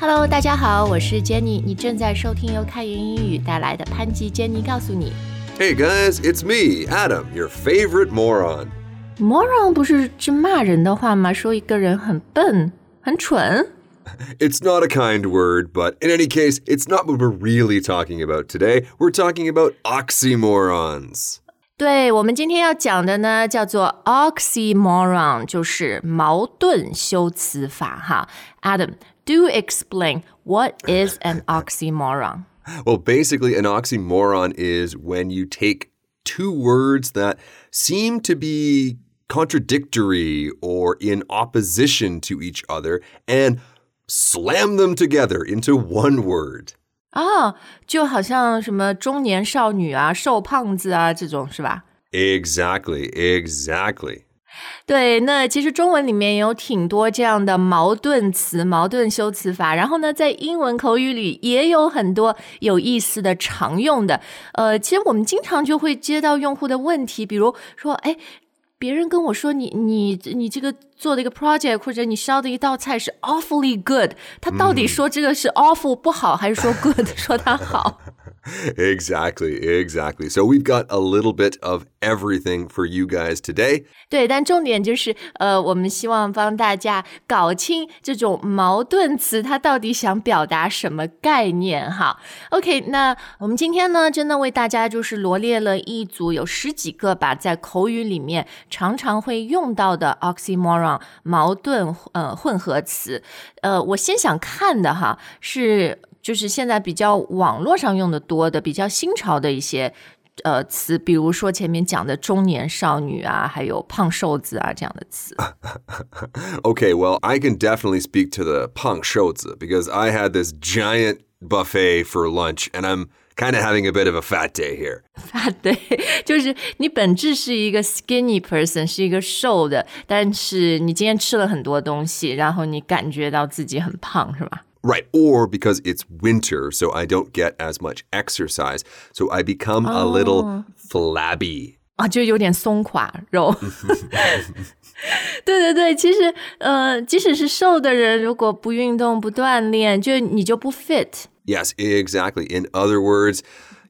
Hello，大家好，我是 Jenny，你正在收听由开言英语带来的潘吉 Jenny 告诉你。 Hey guys, it's me, Adam, your favorite moron. Moron 不是是骂人的话吗？说一个人很笨、很蠢。 It's not a kind word, but in any case, it's not what we're really talking about today. We're talking about oxymorons. 对我们今天要讲的呢，叫做 oxymoron，就是矛盾修辞法哈。 Adam，do explain what is an oxymoron？ Well, basically, an oxymoron is when you take two words that seem to be contradictory or in opposition to each other and slam them together into one word. 哦，就好像什么中年少女啊、瘦胖子啊这种是吧？ Exactly, exactly. 对，那其实中文里面有挺多这样的矛盾词、矛盾修辞法，然后呢，在英文口语里也有很多有意思的常用的。呃，其实我们经常就会接到用户的问题，比如说，哎。别人跟我说你你你这个做的一个 project 或者你烧的一道菜是 awfully good，他到底说这个是 awful 不好，还是说 good 说它好？Exactly, exactly. So we've got a little bit of everything for you guys today. 对，但重点就是，呃，我们希望帮大家搞清这种矛盾词它到底想表达什么概念哈。OK，那我们今天呢，真的为大家就是罗列了一组有十几个吧，在口语里面常常会用到的 oxymoron 矛盾呃混合词。呃，我先想看的哈是。 就是现在比较网络上用的多的、比较新潮的一些呃词，比如说前面讲的中年少女啊，还有胖瘦子啊这样的词。Okay, well, I can definitely speak to the punk shozi because I had this giant buffet for lunch and I'm kind of having a bit of a fat day here. Fat day，就是你本质是一个 skinny person，是一个瘦的，但是你今天吃了很多东西，然后你感觉到自己很胖，是吧？Right, or because it's winter, so I don't get as much exercise, so I become a little flabby. 啊，就有点松垮肉。对对对，其实呃，即使是瘦的人，如果不运动、不锻炼，就你就不 fit。 Yes, exactly. In other words,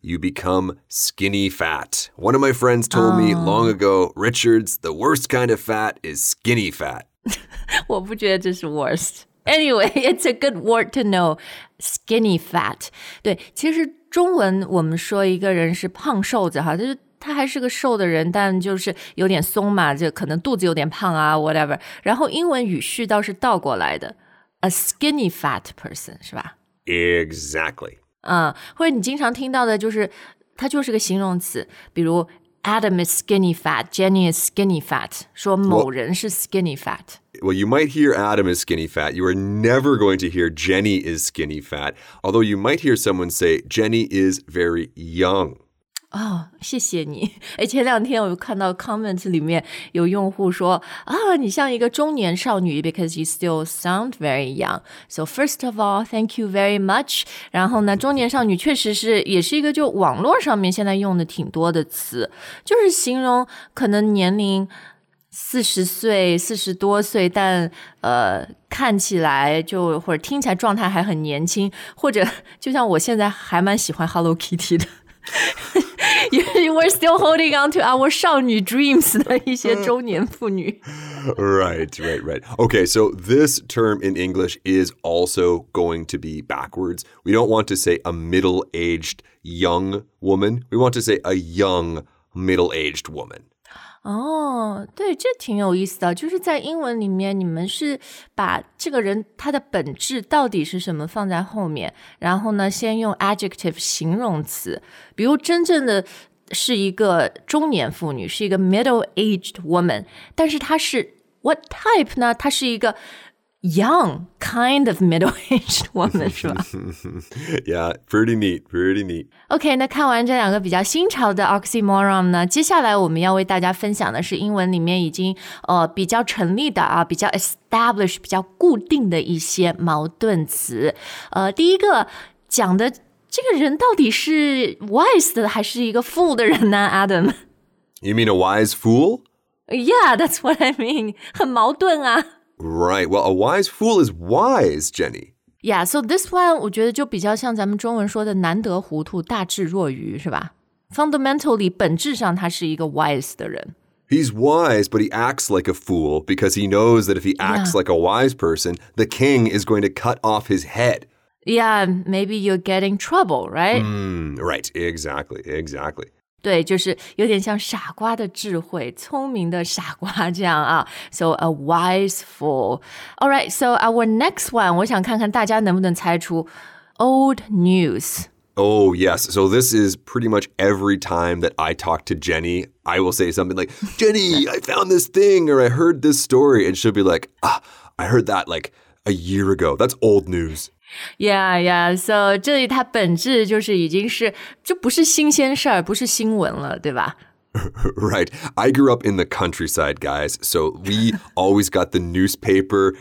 you become skinny fat. One of my friends told me long ago, Richards, the worst kind of fat is skinny fat. 我不觉得这是 worst。 Anyway, it's a good word to know. Skinny fat. 对，其实中文我们说一个人是胖瘦子哈，就是他还是个瘦的人，但就是有点松嘛，就可能肚子有点胖啊，whatever。然后英文语序倒是倒过来的，a skinny fat person 是吧？ Exactly. 嗯，或者你经常听到的就是它就是个形容词，比如 Adam is skinny fat, Jenny is skinny fat，说某人是 skinny fat。 Well, you might hear Adam is skinny fat. You are never going to hear Jenny is skinny fat, although you might hear someone say Jenny is very young. 哦，谢谢你。哎，前两天我看到 comment 里面有用户说啊，你像一个中年少女，because you still sound very young. So first of all, thank you very much. 然后呢，中年少女确实是也是一个就网络上面现在用的挺多的词，就是形容可能年龄。 四十岁、四十多岁，但呃，看起来就或者听起来状态还很年轻，或者就像我现在还蛮喜欢 Hello Kitty 的。We're still holding on to our 少女 dreams 的一些中年妇女。 Right, right, right. Okay, so this term in English is also going to be backwards. We don't want to say a middle aged young woman. We want to say a young middle aged woman. 哦，对，这挺有意思的。就是在英文里面，你们是把这个人他的本质到底是什么放在后面，然后呢，先用 adjective 形容词，比如真正的是一个中年妇女，是一个 middle-aged woman，但是她是 what type 呢？她是一个 young kind of middle-aged woman，是吧？ yeah, pretty neat, pretty neat. OK，那看完这两个比较新潮的 oxymoron 呢，接下来我们要为大家分享的是英文里面已经呃比较成立的啊，比较 establish、比较固定的一些矛盾词。呃，第一个讲的这个人到底是 wise 的还是一个 fool 的人呢？Adam。 You mean a wise fool? Yeah, that's what I mean. 很矛盾啊。 Right. Well, a wise fool is wise, Jenny. Yeah, so this one 我觉得就比较像咱们中文说的难得糊涂，大智若愚，是吧？Fundamentally，本质上他是一个 wise 的人。 He's wise, but he acts like a fool because he knows that if he acts Yeah. like a wise person, the king is going to cut off his head. Yeah, maybe you're getting trouble, right? Mm, right, exactly, exactly. 对，就是有点像傻瓜的智慧，聪明的傻瓜这样啊。So a wise fool. All right, so our next one，我想看看大家能不能猜出 old news。 Oh, yes. So this is pretty much every time that I talk to Jenny, I will say something like, Jenny, I found this thing or I heard this story. And she'll be like, ah, I heard that like a year ago. That's old news. Yeah, yeah. So 这里它本质就是已经是就不是新鲜事儿，不是新闻了，对吧？ right. I grew up in the countryside, guys. So we always got the newspaper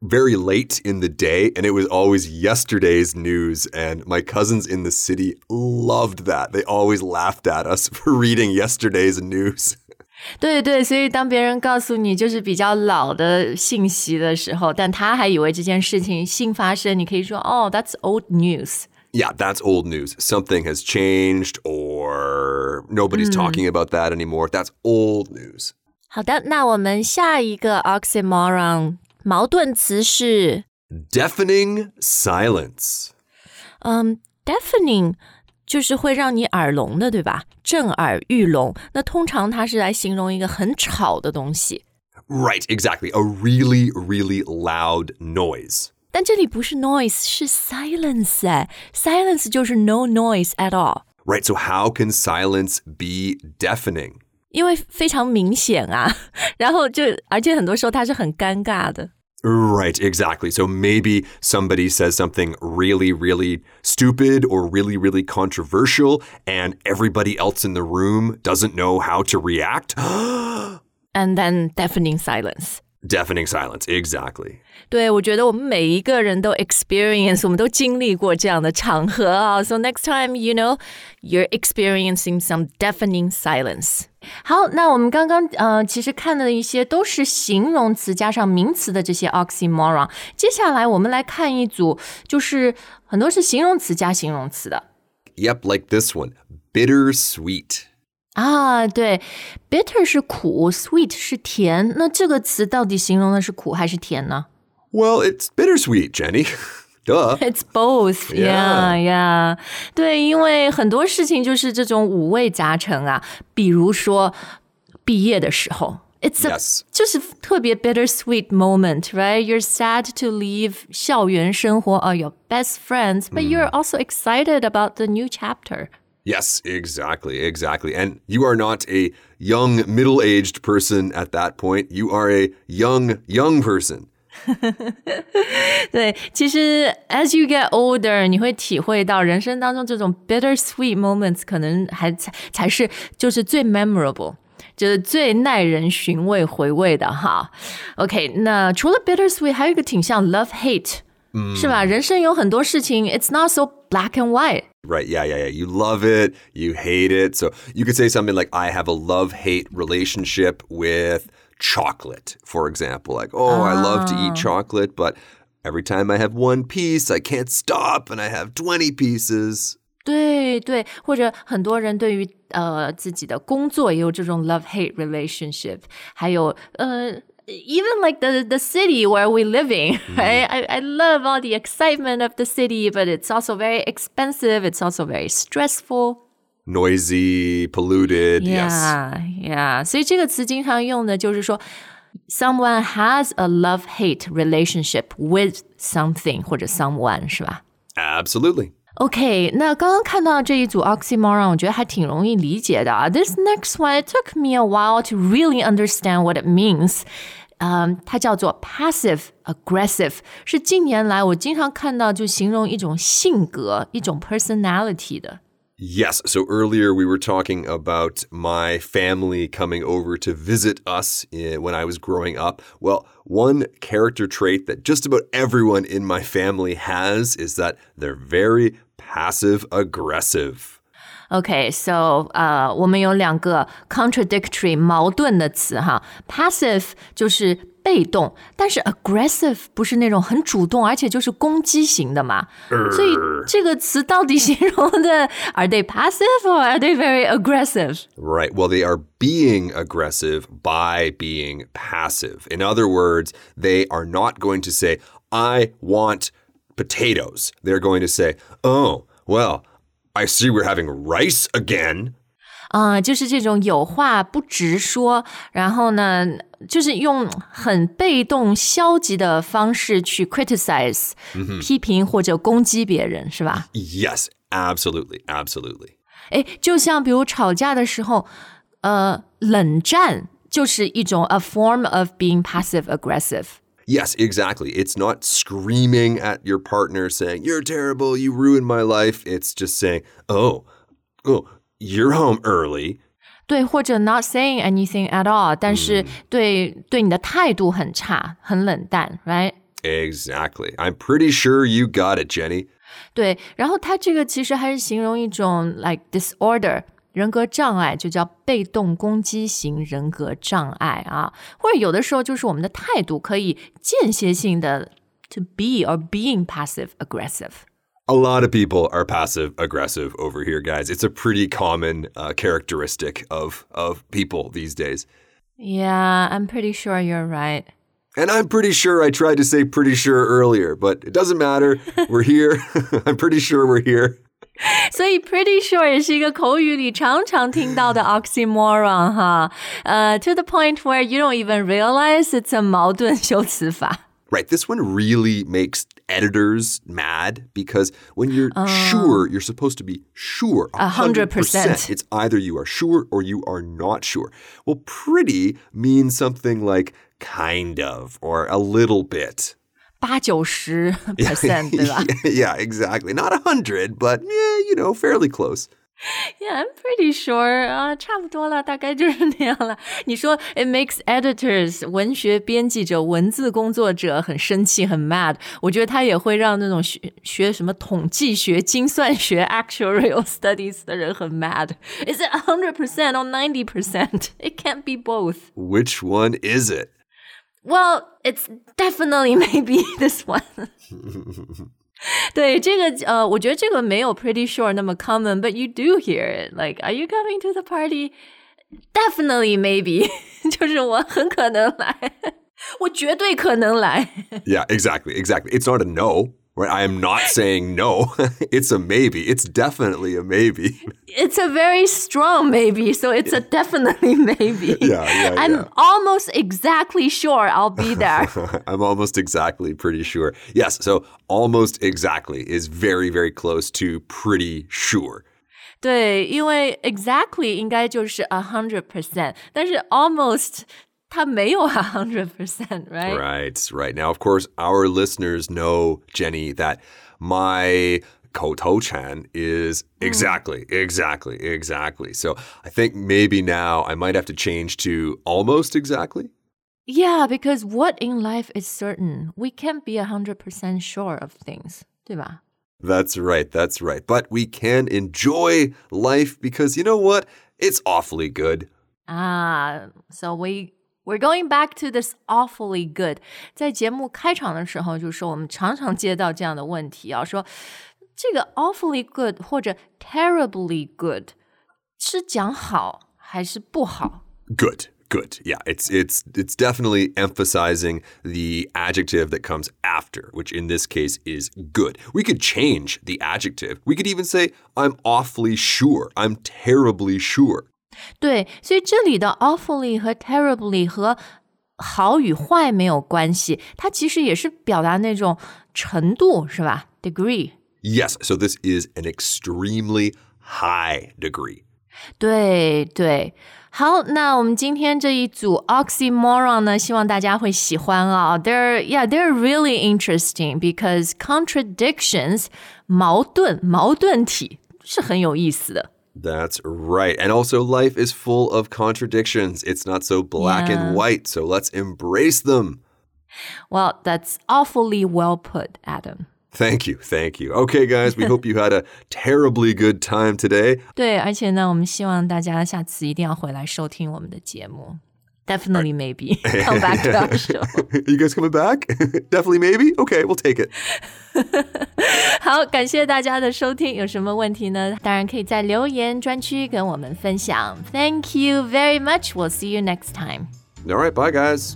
very late in the day, and it was always yesterday's news. And my cousins in the city loved that. They always laughed at us for reading yesterday's news. 对对，所以当别人告诉你就是比较老的信息的时候，但他还以为这件事情新发生，你可以说哦，That's old news。 Yeah, that's old news. Something has changed, or nobody's talking about that anymore. That's old news. 好的，那我们下一个 oxymoron 矛盾词是 Deafening silence. 嗯，deafening 就是会让你耳聋的，对吧？震耳欲聋。那通常它是来形容一个很吵的东西， Right, exactly. A really, really loud noise. 但这里不是 noise，是 silence 哎，silence 就是 no noise at all。 Right, so how can silence be deafening? 因为非常明显啊，然后就而且很多时候它是很尴尬的。 Right, exactly. So maybe somebody says something really, really stupid or really, really controversial, and everybody else in the room doesn't know how to react. And then deafening silence。Deafening silence, exactly. 对，我觉得我们每一个人都 experience，我们都经历过这样的场合啊。So next time, you know, you're experiencing some deafening silence. 好，那我们刚刚呃，其实看的一些都是形容词加上名词的这些 oxymoron。接下来我们来看一组，就是很多是形容词加形容词的 Yep, like this one bittersweet. 啊。对，bitter 是苦，sweet 是甜。那这个词到底形容的是苦还是甜呢？ Well, it's bittersweet, Jenny. Duh. It's both, yeah, yeah. 对，因为很多事情就是这种五味杂陈啊。比如说毕业的时候，it's a Yes. 就是特别 bittersweet moment, right? You're sad to leave 校园生活 or your best friends, but you're also excited about the new chapter. Yes, exactly, exactly. And you are not a young, middle aged person at that point. You are a young, young person. 对，其实 as you get older，你会体会到人生当中这种 bittersweet moments 可能还才才是就是最 memorable。就是最耐人寻味回味的哈，OK，那除了 bittersweet，还有一个挺像 love hate，、是吧？人生有很多事情，it's not so black and white。 Right, yeah, yeah, yeah. You love it, you hate it. So you could say something like, I have a love hate relationship with chocolate, for example. Like, oh, I love to eat chocolate, but every time I have one piece, I can't stop and I have 20 pieces. 对对，或者很多人对于呃自己的工作也有这种 love hate relationship，还有呃。 Even like the the city where we living, right? I, I love all the excitement of the city, but it's also very expensive. It's also very stressful. Noisy, polluted. Yes. Yeah, yeah. 所以这个词经常用的就是说，someone has a love hate relationship with something 或者 someone，是吧？ Absolutely. OK，那刚刚看到这一组 oxymoron，我觉得还挺容易理解的啊。This next one, it took me a while to really understand what it means. 嗯，它叫做 passive aggressive，是近年来我经常看到就形容一种性格、一种 personality 的。 Yes. So earlier we were talking about my family coming over to visit us in, when I was growing up. Well, one character trait that just about everyone in my family has is that they're very passive aggressive. Okay, so 呃，我们有两个 contradictory 矛盾的词哈，passive 就是 被动，但是 aggressive 不是那种很主动，而且就是攻击型的嘛。所以这个词到底形容的 are they passive or are they very aggressive? Right. Well, they are being aggressive by being passive. In other words, they are not going to say, I want potatoes. They're going to say, Oh, well, I see we're having rice again. 啊、呃，就是这种有话不直说，然后呢， 就是用很被动、消极的方式去 criticize、批评或者攻击别人，是吧？ Yes, absolutely, absolutely. 诶，就像比如吵架的时候，呃，冷战就是一种 a form of being passive aggressive。 Yes, exactly. It's not screaming at your partner saying, You're terrible, you ruined my life. It's just saying, Oh, oh, you're home early. 对，或者 not saying anything at all，但是对、对你的态度很差，很冷淡，right？ Exactly. I'm pretty sure you got it, Jenny. 对，然后它这个其实还是形容一种 like disorder 人格障碍，就叫被动攻击型人格障碍啊，或者有的时候就是我们的态度可以间歇性的 to be or being passive aggressive。 A lot of people are passive aggressive over here, guys. It's a pretty common uh, characteristic of, of people these days. Yeah, I'm pretty sure you're right. And I'm pretty sure I tried to say pretty sure earlier, but it doesn't matter. We're here. I'm pretty sure we're here. 所以 pretty sure 也是一个口语里常常听到的 oxymoron 哈，呃、uh,，to the point where you don't even realize it's a 矛盾修辞法。 Right. This one really makes editors mad because when you're sure, you're supposed to be sure. A hundred percent. It's either you are sure or you are not sure. Well, pretty means something like kind of or a little bit. 八九十 percent 对吧 yeah, exactly. Not a hundred, but yeah, you know, fairly close. Yeah, I'm pretty sure 啊、差不多了，大概就是那样了。你说 it makes editors 文学编辑者、文字工作者很生气、很 mad，我觉得它也会让那种学学什么统计学、精算学 actuarial studies 的人很 mad。Is it hundred percent or ninety percent? It can't be both. Which one is it? Well, it's definitely maybe this one. 对这个呃，我觉得这个没有 pretty sure 那么 common, but you do hear it. Like, are you coming to the party? Definitely, maybe. 就是我很可能来，我绝对可能来。 Yeah, exactly, exactly. It's not a no, right? I am not saying no. it's a maybe. It's definitely a maybe. It's a very strong maybe, so it's a definitely maybe. Yeah, yeah, I'm yeah. almost exactly sure I'll be there. I'm almost exactly pretty sure. Yes, so almost exactly is very, very close to pretty sure. 对，因为 exactly 应该就是 a hundred percent，但是 almost 他没有 hundred percent, right? Right, right. Now, of course, our listeners know Jenny that my 口头禅 is hmm. exactly, mm. exactly, exactly. So I think maybe now I might have to change to almost exactly. Yeah, because what in life is certain? We can't be 100% sure of things, right? That's right, that's right. But we can enjoy life because you know what? It's awfully good. Ah, so we we're going back to this awfully good。在节目开场的时候就说，我们常常接到这样的问题啊，说这个 awfully good 或者 terribly good 是讲好还是不好？ Good, good. Yeah, it's it's it's definitely emphasizing the adjective that comes after, which in this case is good. We could change the adjective. We could even say I'm awfully sure. I'm terribly sure. 对，所以这里的 awfully 和 terribly 和好与坏没有关系，它其实也是表达那种程度，是吧？degree。 Yes, so this is an extremely high degree. 对对，好，那我们今天这一组 oxymoron 呢，希望大家会喜欢啊。They're yeah, they're really interesting because contradictions 矛盾矛盾体是很有意思的。 That's right. And also, life is full of contradictions. It's not so black Yeah. and white, so let's embrace them. Well, that's awfully well put, Adam. Thank you. Thank you. Okay, guys, we hope you had a terribly good time today. 对，而且呢，我们希望大家下次一定要回来收听我们的节目。 Definitely, maybe come back to our show. you guys coming back? Definitely, maybe. Okay, we'll take it. 好，感谢大家的收听。有什么问题呢？当然可以在留言专区跟我们分享。Thank you very much. We'll see you next time. All right, bye, guys.